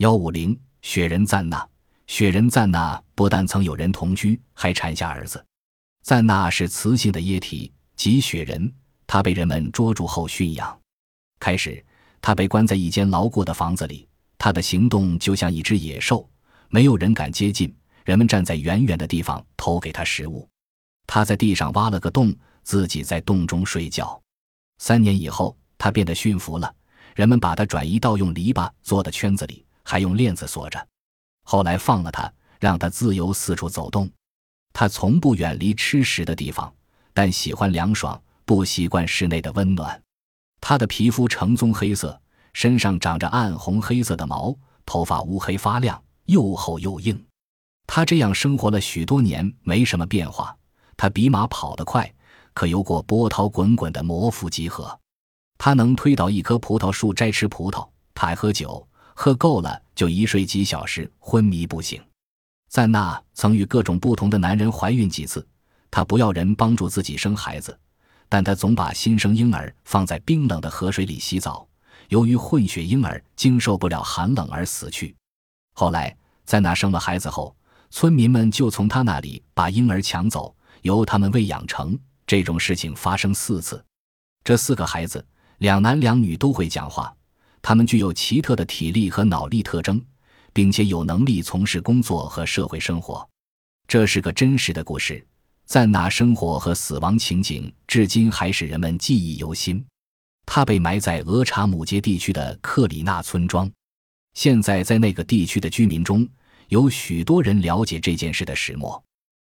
幺五零雪人赞娜，雪人赞娜不但曾有人同居，还产下儿子。赞娜是雌性的液体，即雪人。她被人们捉住后驯养。开始，她被关在一间牢固的房子里，她的行动就像一只野兽，没有人敢接近。人们站在远远的地方投给她食物。她在地上挖了个洞，自己在洞中睡觉。三年以后，她变得驯服了，人们把她转移到用篱笆做的圈子里，还用链子锁着。后来放了他，让他自由四处走动。他从不远离吃食的地方，但喜欢凉爽，不习惯室内的温暖。他的皮肤呈棕黑色，身上长着暗红黑色的毛，头发乌黑发亮，又厚又硬。他这样生活了许多年，没什么变化。他比马跑得快，可游过波涛滚滚的摩腹集河。他能推倒一棵葡萄树摘吃葡萄。他爱喝酒，喝够了就一睡几小时，昏迷不醒。赞娜曾与各种不同的男人怀孕几次，她不要人帮助自己生孩子，但她总把新生婴儿放在冰冷的河水里洗澡。由于混血婴儿经受不了寒冷而死去。后来，赞娜生了孩子后，村民们就从她那里把婴儿抢走，由他们喂养成。这种事情发生四次。这四个孩子，两男两女都会讲话，他们具有奇特的体力和脑力特征。并且有能力从事工作和社会生活，这是个真实的故事。赞娜生活和死亡情景至今还使人们记忆犹新。她被埋在俄查姆街地区的克里纳村庄。现在，在那个地区的居民中有许多人了解这件事的始末。